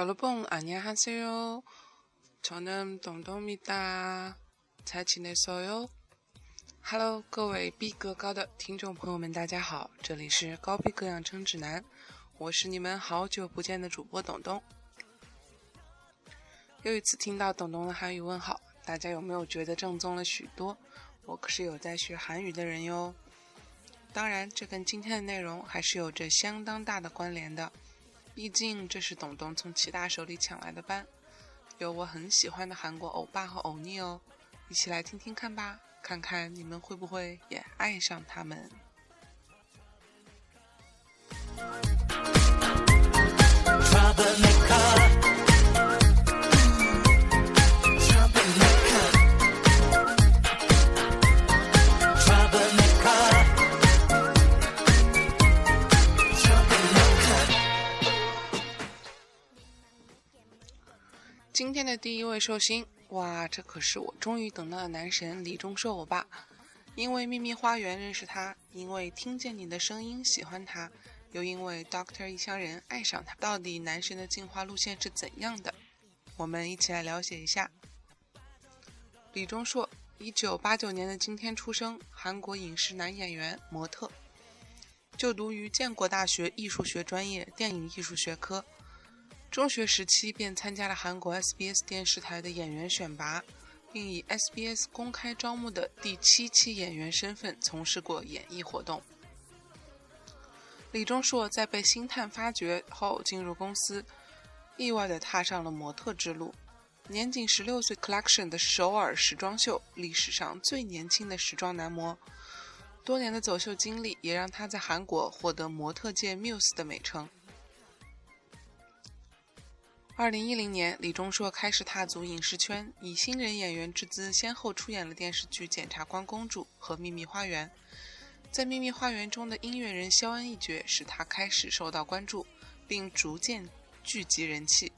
여러분 안녕하세요. 저는 동동입니다. 잘 지냈어요? Hello，各位逼格高的听众朋友们，大家好，这里是高逼格养成指南，我是你们好久不见的主播董东。又一次听到董东的韩语问好，大家有没有觉得正宗了许多？我可是有在学韩语的人哟。当然，这跟今天的内容还是有着相当大的关联的。 毕竟这是董董从齐大手里抢来的班，有我很喜欢的韩国欧巴和欧尼哦，一起来听听看吧，看看你们会不会也爱上他们。今天的第一位寿星，哇，这可是我终于等到的男神李钟硕欧巴。因为《秘密花园》认识他，因为听见你的声音喜欢他，又因为《Doctor 异乡人》爱上他。到底男神的进化路线是怎样的？我们一起来了解一下。李钟硕，一九八九年的今天出生，韩国影视男演员、模特，就读于建国大学艺术学专业电影艺术学科。中学时期便参加了韩国 SBS 电视台的演员选拔，并以 SBS 公开招募的第七期演员身份从事过演艺活动。李钟硕在被星探发掘后进入公司，意外地踏上了模特之路。年仅十六岁，Collection 的首尔时装秀历史上最年轻的时装男模，多年的走秀经历也让他在韩国获得模特界 Muse 的美称。二零一零年，李钟硕开始踏足影视圈，以新人演员之姿，先后出演了电视剧《检察官公主》和《秘密花园》。在《秘密花园》中的音乐人肖恩一角，使他开始受到关注，并逐渐聚集人气。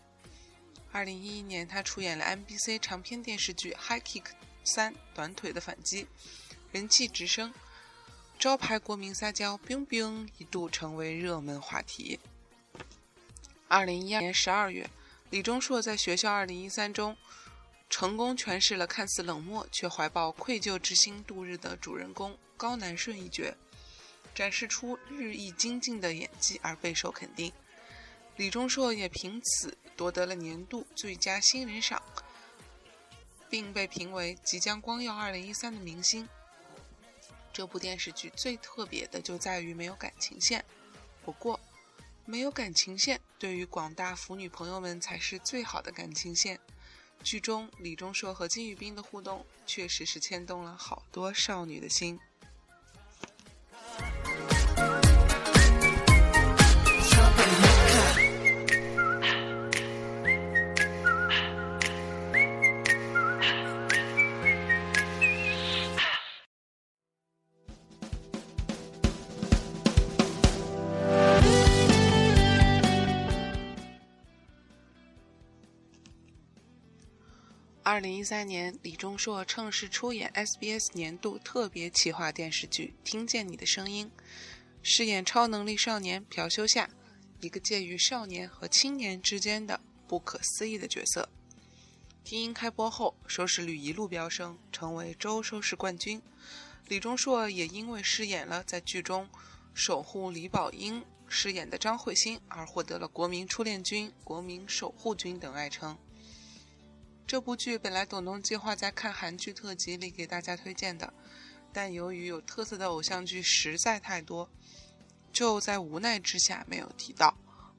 二零一一年，他出演了 MBC 长篇电视剧《High Kick 三短腿的反击》，人气直升，招牌国民撒娇 “biu biu” 一度成为热门话题。二零一二年十二月。李钟硕在学校二零一三中成功诠释了看似冷漠却怀抱愧疚之心度日的主人公高南顺一角，展示出日益精进的演技而备受肯定。李钟硕也凭此夺得了年度最佳新人赏，并被评为即将光耀二零一三的明星。这部电视剧最特别的就在于没有感情线，不过。没有感情线，对于广大腐女朋友们才是最好的感情线。剧中李钟硕和金宇彬的互动，确实是牵动了好多少女的心。二零一三年，李钟硕趁势出演 SBS 年度特别企划电视剧《听见你的声音》，饰演超能力少年朴修夏，一个介于少年和青年之间的不可思议的角色。听音开播后，收视率一路飙升，成为周收视冠军。李钟硕也因为饰演了在剧中守护李宝英饰演的张慧欣，而获得了“国民初恋军”“国民守护军”等爱称。这部剧本来董东计划在看韩剧特辑里给大家推荐的，但由于有特色的偶像剧实在太多，就在无奈之下没有提到。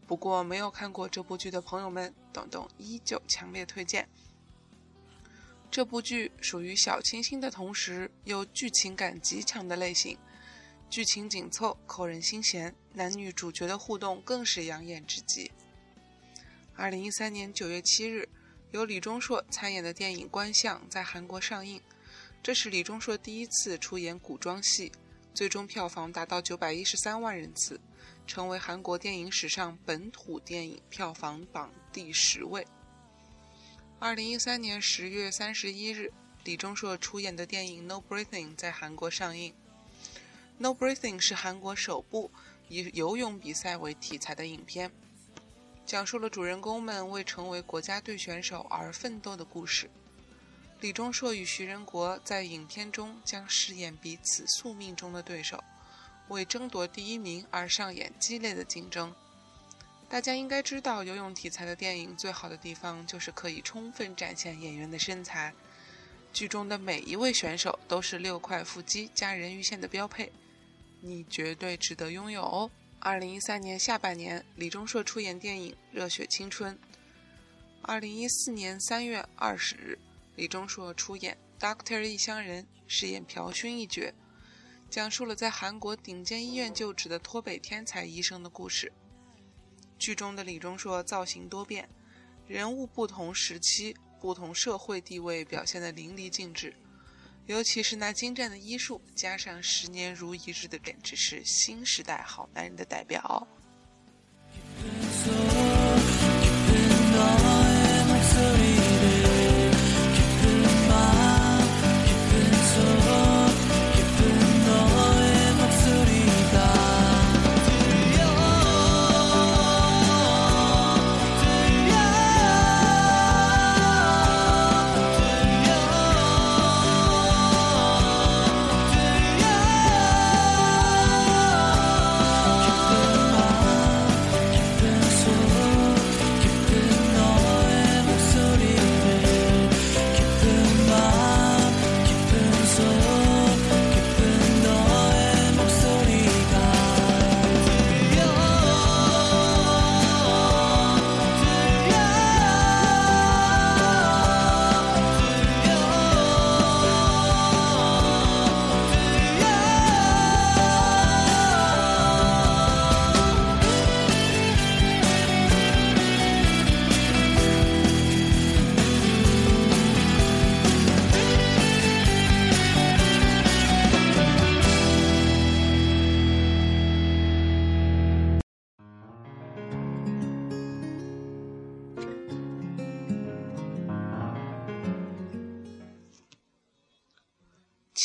不过没有看过这部剧的朋友们，董董依旧强烈推荐。这部剧属于小清新的同时又剧情感极强的类型，剧情紧凑，扣人心弦，男女主角的互动更是养眼至极。二零一三年九月七日。由李钟硕参演的电影《观相》在韩国上映，这是李钟硕第一次出演古装戏，最终票房达到九百一十三万人次，成为韩国电影史上本土电影票房榜第十位。二零一三年十月三十一日，李钟硕出演的电影《No Breathing》在韩国上映，《No Breathing》是韩国首部以游泳比赛为题材的影片。讲述了主人公们为成为国家队选手而奋斗的故事。李钟硕与徐仁国在影片中将饰演彼此宿命中的对手，为争夺第一名而上演激烈的竞争。大家应该知道，游泳题材的电影最好的地方就是可以充分展现演员的身材。剧中的每一位选手都是六块腹肌加人鱼线的标配，你绝对值得拥有哦！二零一三年下半年，李钟硕出演电影《热血青春》。二零一四年三月二十日，李钟硕出演《Doctor 异乡人》，饰演朴勋一角，讲述了在韩国顶尖医院就职的脱北天才医生的故事。剧中的李钟硕造型多变，人物不同时期。不同社会地位表现得淋漓尽致，尤其是那精湛的医术，加上十年如一日的简直是新时代好男人的代表。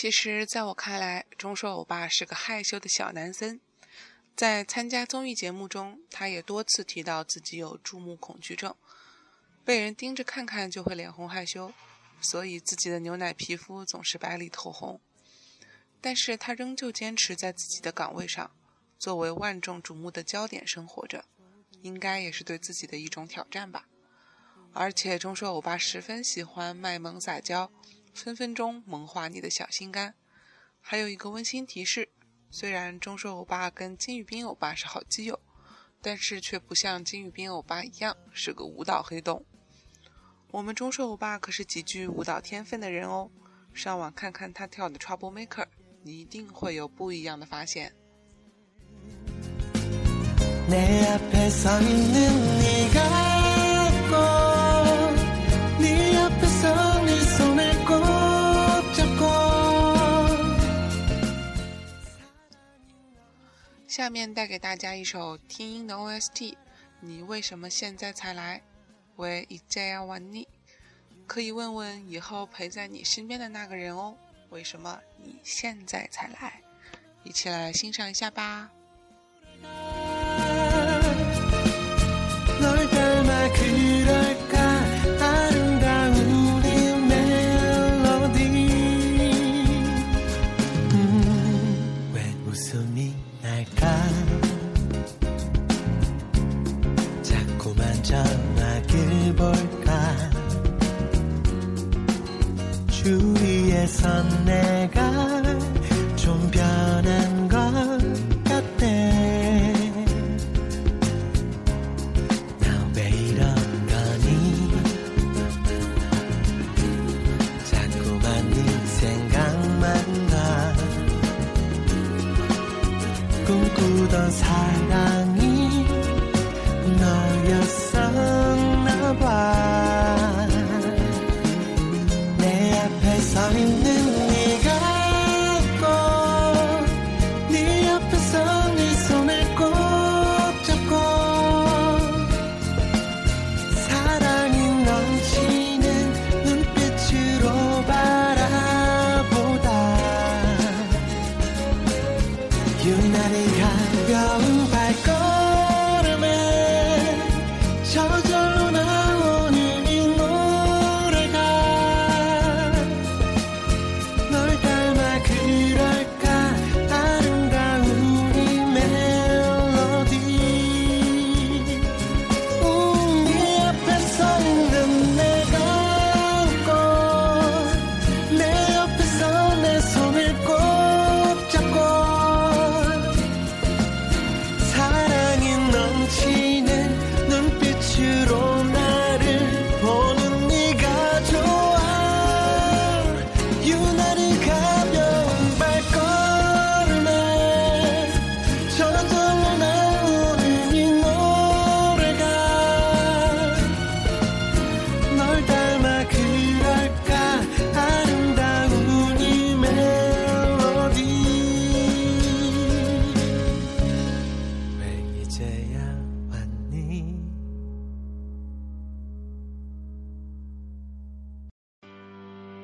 其实，在我看来，钟硕欧巴是个害羞的小男生。在参加综艺节目中，他也多次提到自己有注目恐惧症，被人盯着看看就会脸红害羞，所以自己的牛奶皮肤总是白里透红。但是他仍旧坚持在自己的岗位上，作为万众瞩目的焦点生活着，应该也是对自己的一种挑战吧。而且，钟硕欧巴十分喜欢卖萌撒娇。分分钟萌化你的小心肝。还有一个温馨提示：虽然钟硕欧巴跟金宇彬欧巴是好基友，但是却不像金宇彬欧巴一样是个舞蹈黑洞。我们钟硕欧巴可是极具舞蹈天分的人哦，上网看看他跳的《Trouble Maker》，你一定会有不一样的发现。下面带给大家一首听音的 OST，你为什么现在才来？为，一这样玩你，可以问问以后陪在你身边的那个人哦，为什么你现在才来？一起来欣赏一下吧。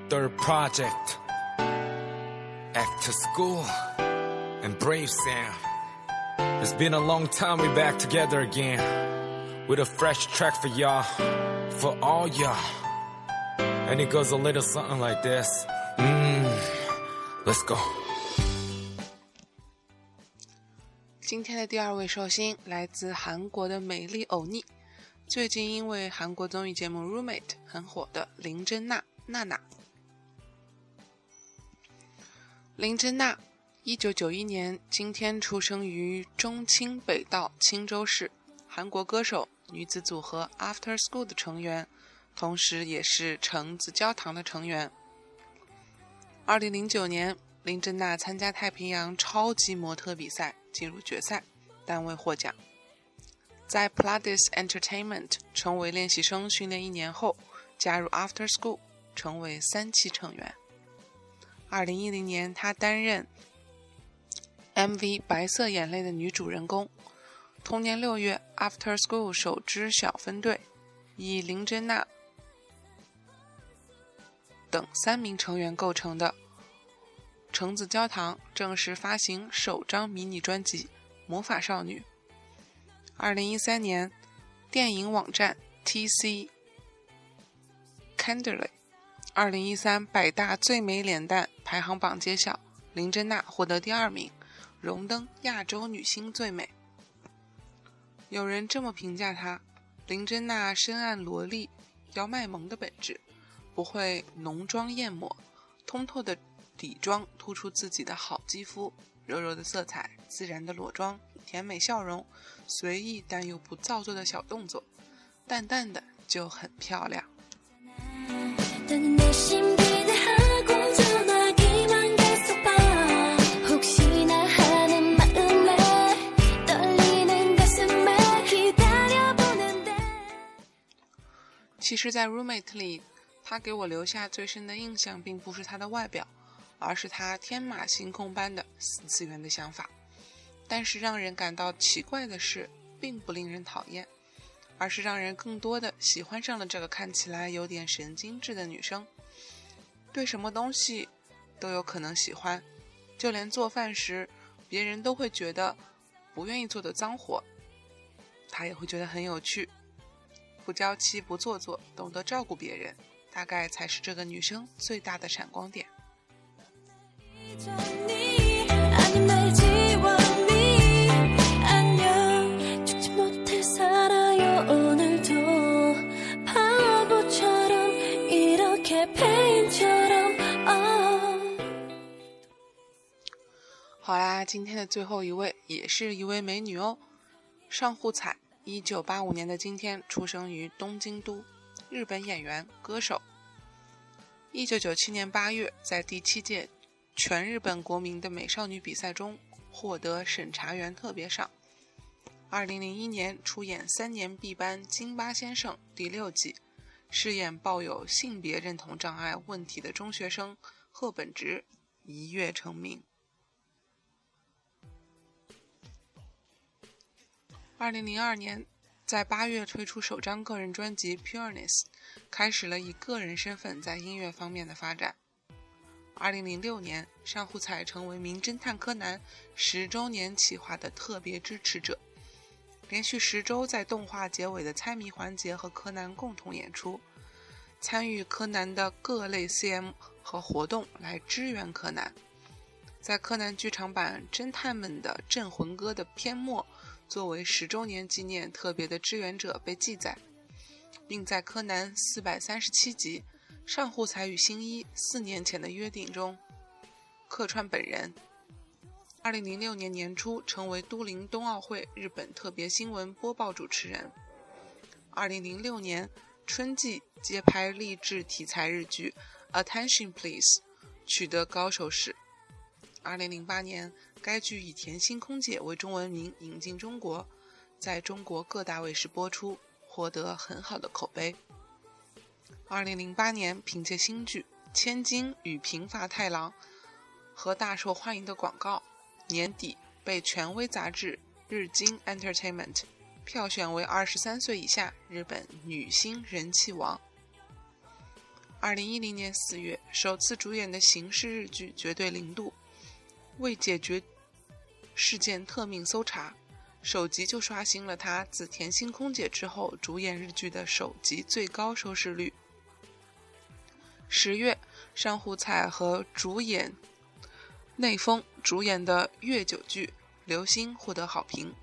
Third project, After School, and Brave Sound. It's been a long time we back together again with a fresh track for y'all, for all y'all. And it goes a little something like this. Mmm, let's go. 今天的第二位寿星来自韩国的美丽欧尼，最近因为韩国综艺节目《Roommate》很火的林真娜娜娜。 林珍娜，一九九一年今天出生于中清北道青州市，韩国歌手、女子组合 After School 的成员，同时也是橙子焦糖的成员。二零零九年，林珍娜参加太平洋超级模特比赛，进入决赛，但未获奖。在 Pladis Entertainment 成为练习生训练一年后，加入 After School，成为三期成员。二零一零年，她担任 MV《白色眼泪》的女主人公。同年六月，After School 首支小分队以林珍娜等三名成员构成的橙子焦糖正式发行首张迷你专辑《魔法少女》。二零一三年，电影网站 TC Candle 二零一三百大最美脸蛋排行榜揭晓，林珍娜获得第二名，荣登亚洲女星最美。有人这么评价她：林珍娜深谙萝莉要卖萌的本质，不会浓妆艳抹，通透的底妆突出自己的好肌肤，柔柔的色彩，自然的裸妆，甜美笑容，随意但又不造作的小动作，淡淡的就很漂亮。其实，在《Roommate》里，他给我留下最深的印象，并不是他的外表，而是他天马行空般的四次元的想法。但是，让人感到奇怪的是，并不令人讨厌。而是让人更多的喜欢上了这个看起来有点神经质的女生。对什么东西都有可能喜欢，就连做饭时别人都会觉得不愿意做的脏活，她也会觉得很有趣。不娇气，不做作，懂得照顾别人，大概才是这个女生最大的闪光点。那，今天的最后一位也是一位美女哦，上户彩，一九八五年的今天出生于东京都，日本演员、歌手。一九九七年八月，在第七届全日本国民的美少女比赛中获得审查员特别赏。二零零一年出演三年 B 班《金八先生》第六季，饰演抱有性别认同障碍问题的中学生贺本直，一跃成名。二零零二年，在八月推出首张个人专辑《Pureness》，开始了以个人身份在音乐方面的发展。二零零六年，上户彩成为《名侦探柯南》十周年企划的特别支持者。连续十周在动画结尾的猜谜环节和柯南共同演出，参与柯南的各类 CM 和活动来支援柯南。在柯南剧场版《侦探们的镇魂歌》的篇末，作为十周年纪念特别的支援者被记载，并在柯南四百三十七集《上户彩与新一四年前的约定》中客串本人。二零零六年年初，成为都灵冬奥会日本特别新闻播报主持人。二零零六年春季接拍励志题材日剧《Attention Please》，取得高收视。二零零八年，该剧以甜心空姐为中文名引进中国，在中国各大卫视播出，获得很好的口碑。二零零八年，凭借新剧《千金与平发太郎》和大受欢迎的广告，年底被权威杂志《日经 Entertainment》票选为二十三岁以下日本女星人气王。二零一零年四月，首次主演的刑事日剧《绝对零度》。为解决事件特命搜查，首集就刷新了他自《甜心空姐》之后主演日剧的首集最高收视率。十月，上户彩和主演内丰主演的月九剧《流星》获得好评，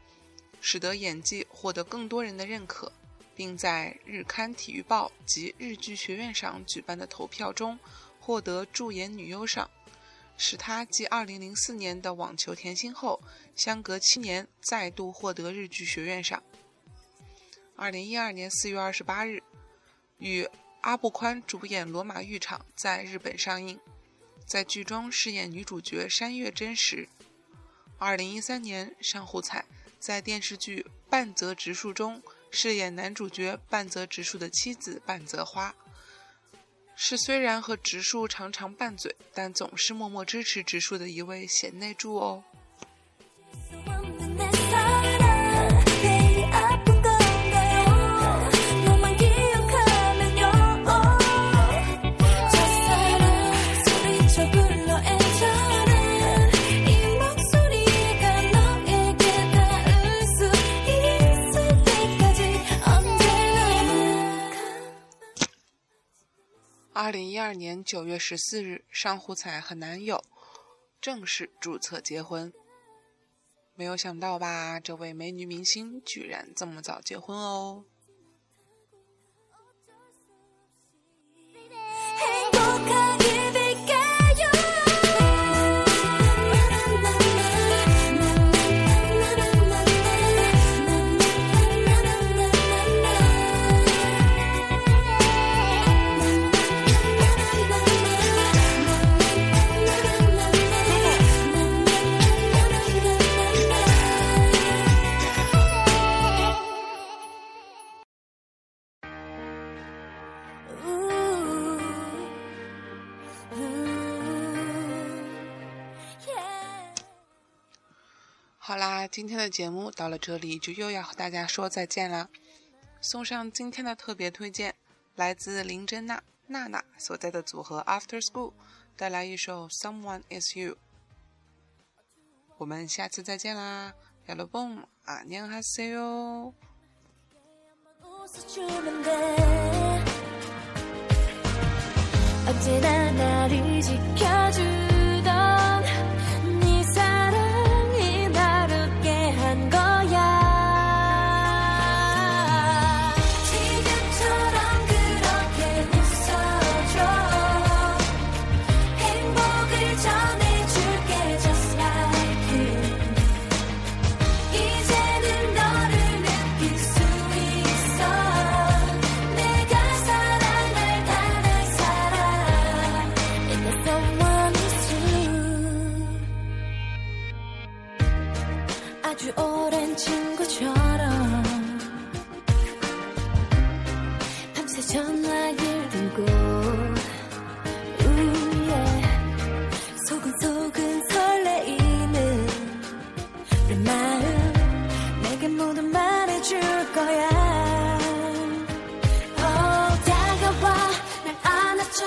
使得演技获得更多人的认可，并在日刊体育报及日剧学院上举办的投票中获得助演女优赏。使他继2004年的网球甜心后，相隔七年再度获得日剧学院赏。2012年4月28日，与阿部宽主演《罗马浴场》在日本上映，在剧中饰演女主角山月真实。2013年，上户彩在电视剧《半泽直树》中饰演男主角半泽直树的妻子半泽花。是虽然和直树常常拌嘴，但总是默默支持直树的一位贤内助哦。二年九月十四日，上户彩和男友正式注册结婚。没有想到吧，这位美女明星居然这么早结婚哦！今天的节目到了这里就又要和大家说再见了。送上今天的特别推荐，来自林真娜娜娜所在的组合 After School 带来一首 Someone Is You。我们下次再见啦，亚罗蹦啊，娘哈塞哟。 아주 오랜 친구처럼 밤새 전화기를 들고 속은속은 설레이는 내 마음 내게 모두 말해줄 거야. oh 다가와 날 안아줘.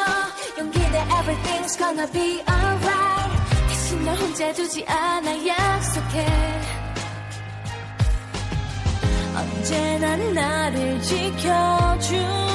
용기내 everything's gonna be alright. 대신 널 혼자 두지 않아 약속해. 이제 난 나를 지켜준